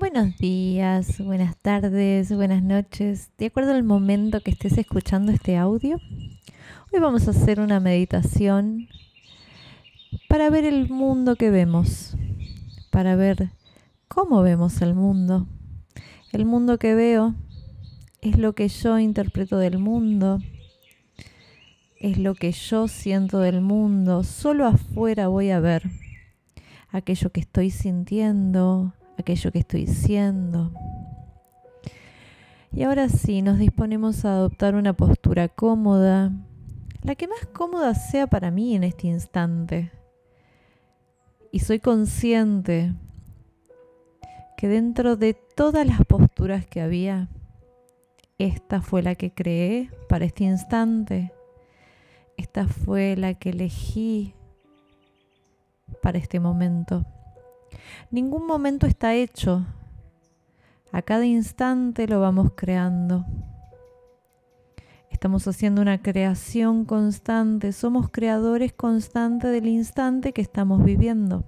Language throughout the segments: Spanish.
Buenos días, buenas tardes, buenas noches. De acuerdo al momento que estés escuchando este audio, hoy vamos a hacer una meditación para ver el mundo que vemos, para ver cómo vemos el mundo. El mundo que veo es lo que yo interpreto del mundo, es lo que yo siento del mundo. Solo afuera voy a ver aquello que estoy sintiendo, aquello que estoy siendo. Y ahora sí, nos disponemos a adoptar una postura cómoda, la que más cómoda sea para mí en este instante. Y soy consciente que dentro de todas las posturas que había, esta fue la que creé para este instante. Esta fue la que elegí para este momento. Ningún momento está hecho. A cada instante lo vamos creando. Estamos haciendo una creación constante. Somos creadores constantes del instante que estamos viviendo.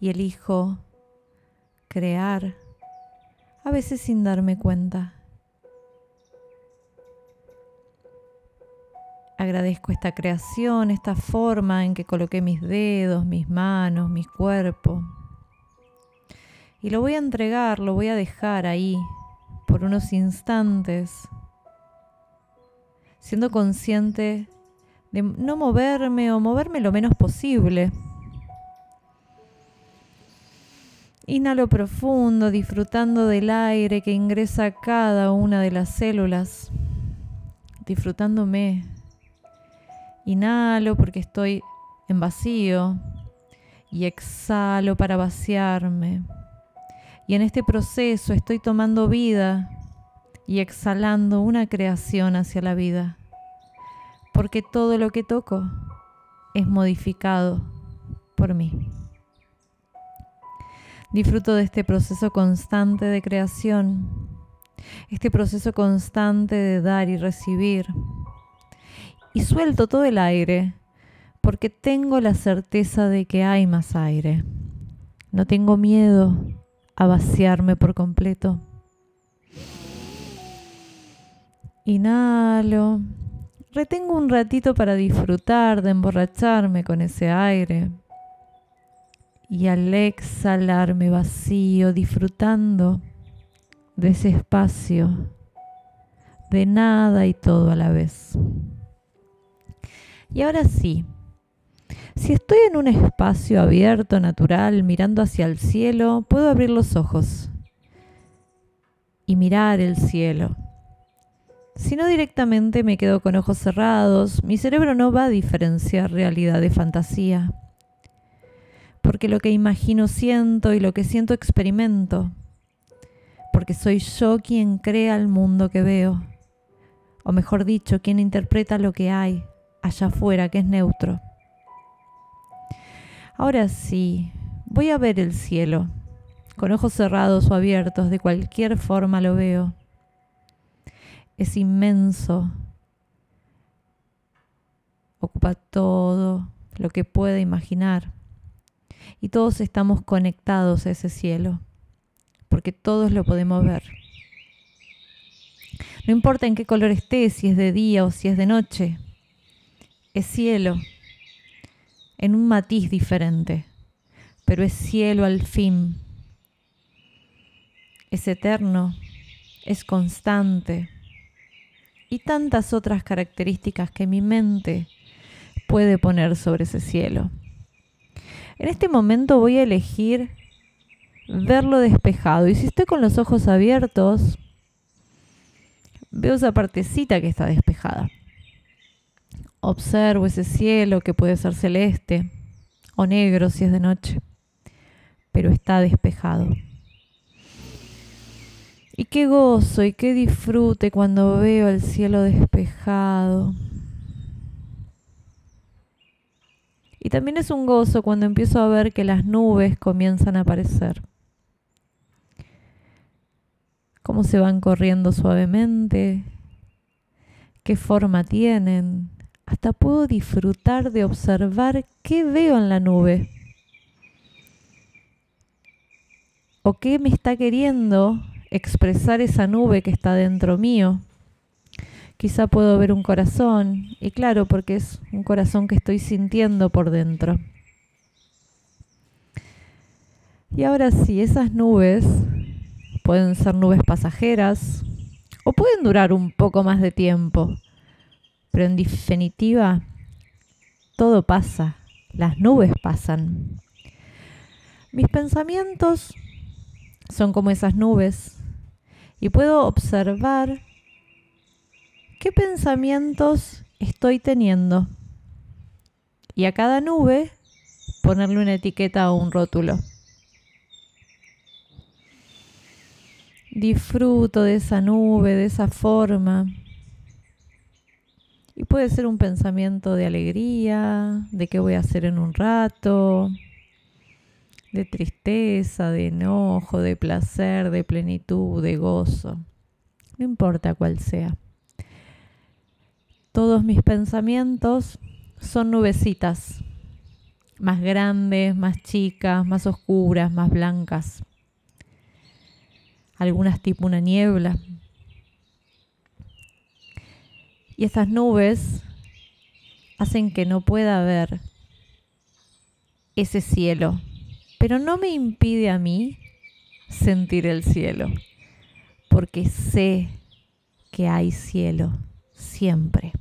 Y elijo crear, a veces sin darme cuenta. Agradezco esta creación, esta forma en que coloqué mis dedos, mis manos, mi cuerpo. Y lo voy a entregar, lo voy a dejar ahí por unos instantes, siendo consciente de no moverme o moverme lo menos posible. Inhalo profundo, disfrutando del aire que ingresa a cada una de las células, disfrutándome Inhalo porque estoy en vacío y exhalo para vaciarme. Y en este proceso estoy tomando vida y exhalando una creación hacia la vida. Porque todo lo que toco es modificado por mí. Disfruto de este proceso constante de creación, este proceso constante de dar y recibir y suelto todo el aire porque tengo la certeza de que hay más aire. No tengo miedo a vaciarme por completo. Inhalo. Retengo un ratito para disfrutar de emborracharme con ese aire. Y al exhalarme vacío, disfrutando de ese espacio, de nada y todo a la vez. Y ahora sí, si estoy en un espacio abierto, natural, mirando hacia el cielo, puedo abrir los ojos y mirar el cielo. Si no directamente me quedo con ojos cerrados, mi cerebro no va a diferenciar realidad de fantasía. Porque lo que imagino siento y lo que siento experimento. Porque soy yo quien crea el mundo que veo. O mejor dicho, quien interpreta lo que hay allá afuera, que es neutro. Ahora sí, voy a ver el cielo. Con ojos cerrados o abiertos, de cualquier forma lo veo. Es inmenso. Ocupa todo lo que pueda imaginar. Y todos estamos conectados a ese cielo, porque todos lo podemos ver. No importa en qué color esté, si es de día o si es de noche, es cielo, en un matiz diferente, pero es cielo al fin. Es eterno, es constante y tantas otras características que mi mente puede poner sobre ese cielo. En este momento voy a elegir verlo despejado y si estoy con los ojos abiertos, veo esa partecita que está despejada. Observo ese cielo que puede ser celeste o negro si es de noche, pero está despejado. Y qué gozo y qué disfrute cuando veo el cielo despejado. Y también es un gozo cuando empiezo a ver que las nubes comienzan a aparecer. Cómo se van corriendo suavemente, qué forma tienen, hasta puedo disfrutar de observar qué veo en la nube. ¿O qué me está queriendo expresar esa nube que está dentro mío? Quizá puedo ver un corazón, y claro, porque es un corazón que estoy sintiendo por dentro. Y ahora sí, esas nubes pueden ser nubes pasajeras o pueden durar un poco más de tiempo, pero en definitiva, todo pasa, las nubes pasan. Mis pensamientos son como esas nubes y puedo observar qué pensamientos estoy teniendo. Y a cada nube ponerle una etiqueta o un rótulo. Disfruto de esa nube, de esa forma. Y puede ser un pensamiento de alegría, de qué voy a hacer en un rato, de tristeza, de enojo, de placer, de plenitud, de gozo. No importa cuál sea. Todos mis pensamientos son nubecitas, más grandes, más chicas, más oscuras, más blancas. Algunas tipo una niebla. Y esas nubes hacen que no pueda ver ese cielo pero no me impide a mí sentir el cielo, porque sé que hay cielo siempre.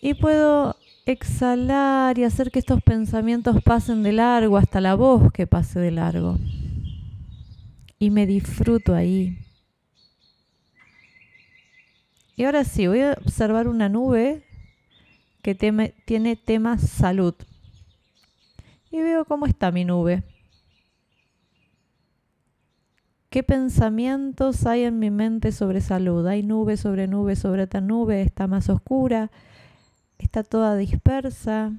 Y puedo exhalar y hacer que estos pensamientos pasen de largo hasta la voz que pase de largo. Y me disfruto ahí. Y ahora sí, voy a observar una nube que tiene tema salud y veo cómo está mi nube. ¿Qué pensamientos hay en mi mente sobre salud? Hay nube sobre nube sobre otra nube, está más oscura, está toda dispersa,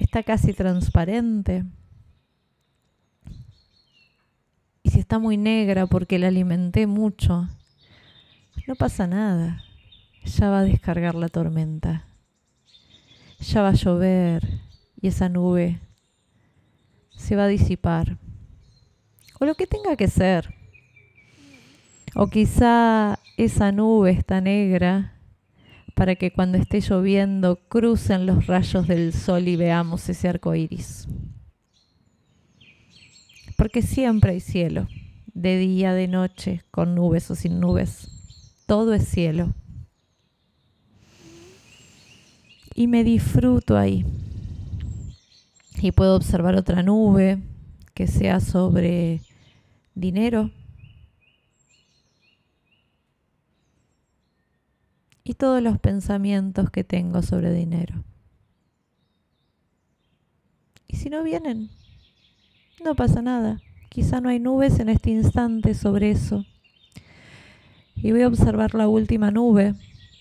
está casi transparente. Y si está muy negra porque la alimenté mucho, no pasa nada, ya va a descargar la tormenta ya va a llover y esa nube se va a disipar. O lo que tenga que ser. O quizá esa nube está negra para que cuando esté lloviendo crucen los rayos del sol y veamos ese arco iris. Porque siempre hay cielo, de día, de noche, con nubes o sin nubes. Todo es cielo y me disfruto ahí. Y puedo observar otra nube que sea sobre dinero. Y todos los pensamientos que tengo sobre dinero. Y si no vienen, no pasa nada. Quizá no hay nubes en este instante sobre eso. Y voy a observar la última nube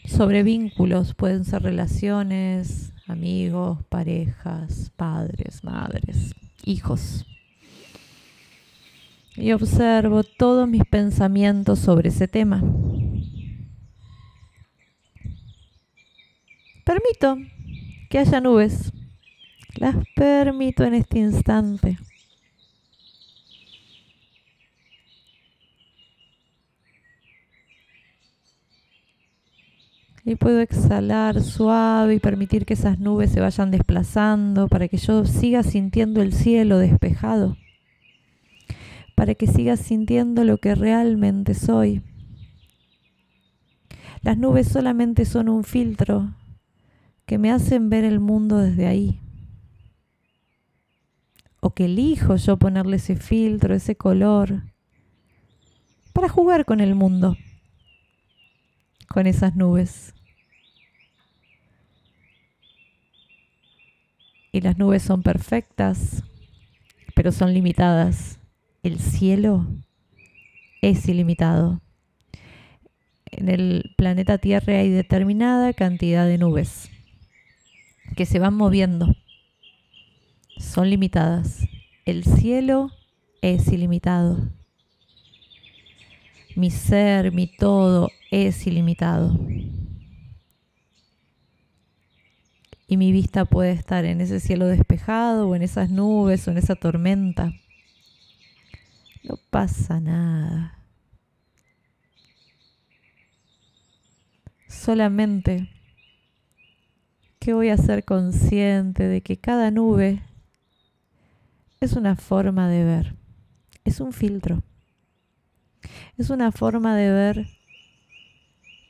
sobre vínculos, pueden ser relaciones, amigos, parejas, padres, madres, hijos. Y observo todos mis pensamientos sobre ese tema. Permito que haya nubes. Las permito en este instante. Y puedo exhalar suave y permitir que esas nubes se vayan desplazando para que yo siga sintiendo el cielo despejado, para que siga sintiendo lo que realmente soy. Las nubes solamente son un filtro que me hacen ver el mundo desde ahí. O que elijo yo ponerle ese filtro, ese color, para jugar con el mundo con esas nubes. Y las nubes son perfectas, pero son limitadas. El cielo es ilimitado. En el planeta Tierra hay determinada cantidad de nubes que se van moviendo. Son limitadas. El cielo es ilimitado. Mi ser, mi todo es ilimitado. y mi vista puede estar en ese cielo despejado o en esas nubes o en esa tormenta. No pasa nada. Solamente que voy a ser consciente de que cada nube es una forma de ver, es un filtro, es una forma de ver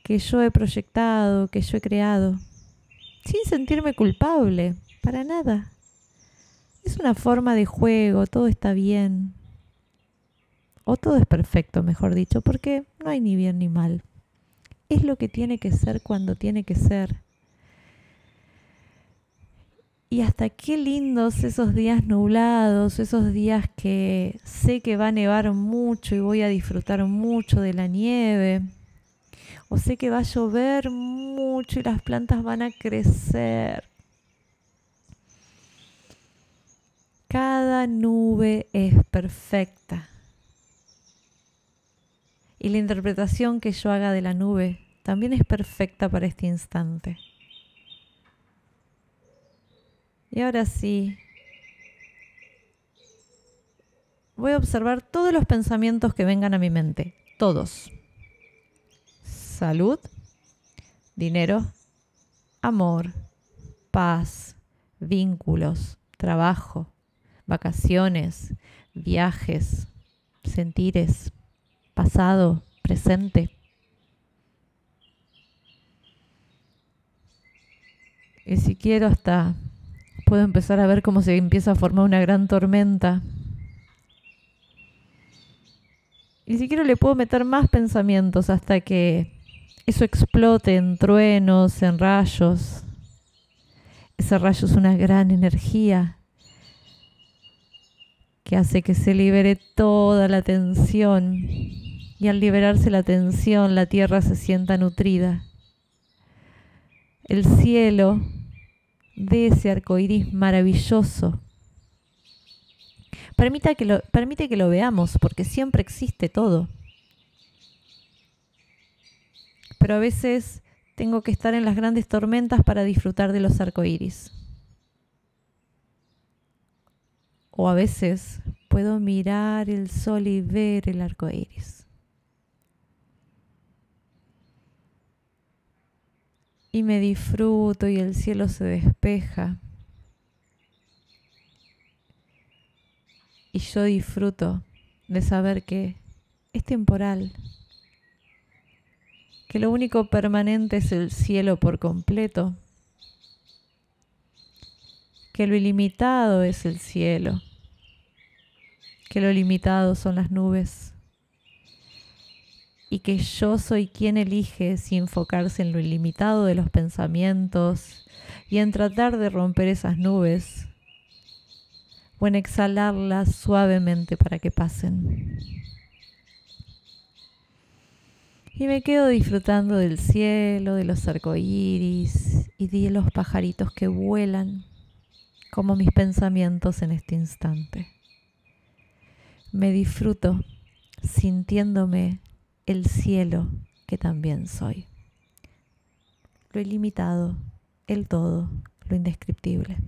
que yo he proyectado, que yo he creado sin sentirme culpable, para nada. Es una forma de juego, todo está bien. O todo es perfecto, mejor dicho, porque no hay ni bien ni mal. Es lo que tiene que ser cuando tiene que ser. Y hasta qué lindos esos días nublados, esos días que sé que va a nevar mucho y voy a disfrutar mucho de la nieve o sé que va a llover mucho y las plantas van a crecer. Cada nube es perfecta. Y la interpretación que yo haga de la nube también es perfecta para este instante. Y ahora sí, voy a observar todos los pensamientos que vengan a mi mente, todos salud, dinero, amor, paz, vínculos, trabajo, vacaciones, viajes, sentires, pasado, presente. Y si quiero hasta puedo empezar a ver cómo se empieza a formar una gran tormenta. Y si quiero le puedo meter más pensamientos hasta que eso explote en truenos, en rayos. Ese rayo es una gran energía que hace que se libere toda la tensión. Y al liberarse la tensión, la tierra se sienta nutrida. El cielo de ese arco iris maravilloso permite que, lo, permite que lo veamos, porque siempre existe todo. Pero a veces tengo que estar en las grandes tormentas para disfrutar de los arcoíris. O a veces puedo mirar el sol y ver el arco iris. Y me disfruto y el cielo se despeja. Y yo disfruto de saber que es temporal, que lo único permanente es el cielo por completo, que lo ilimitado es el cielo, que lo limitado son las nubes y que yo soy quien elige si enfocarse en lo ilimitado de los pensamientos y en tratar de romper esas nubes o en exhalarlas suavemente para que pasen. Y me quedo disfrutando del cielo, de los arcoíris y de los pajaritos que vuelan como mis pensamientos en este instante. Me disfruto sintiéndome el cielo que también soy. Lo ilimitado, el todo, lo indescriptible.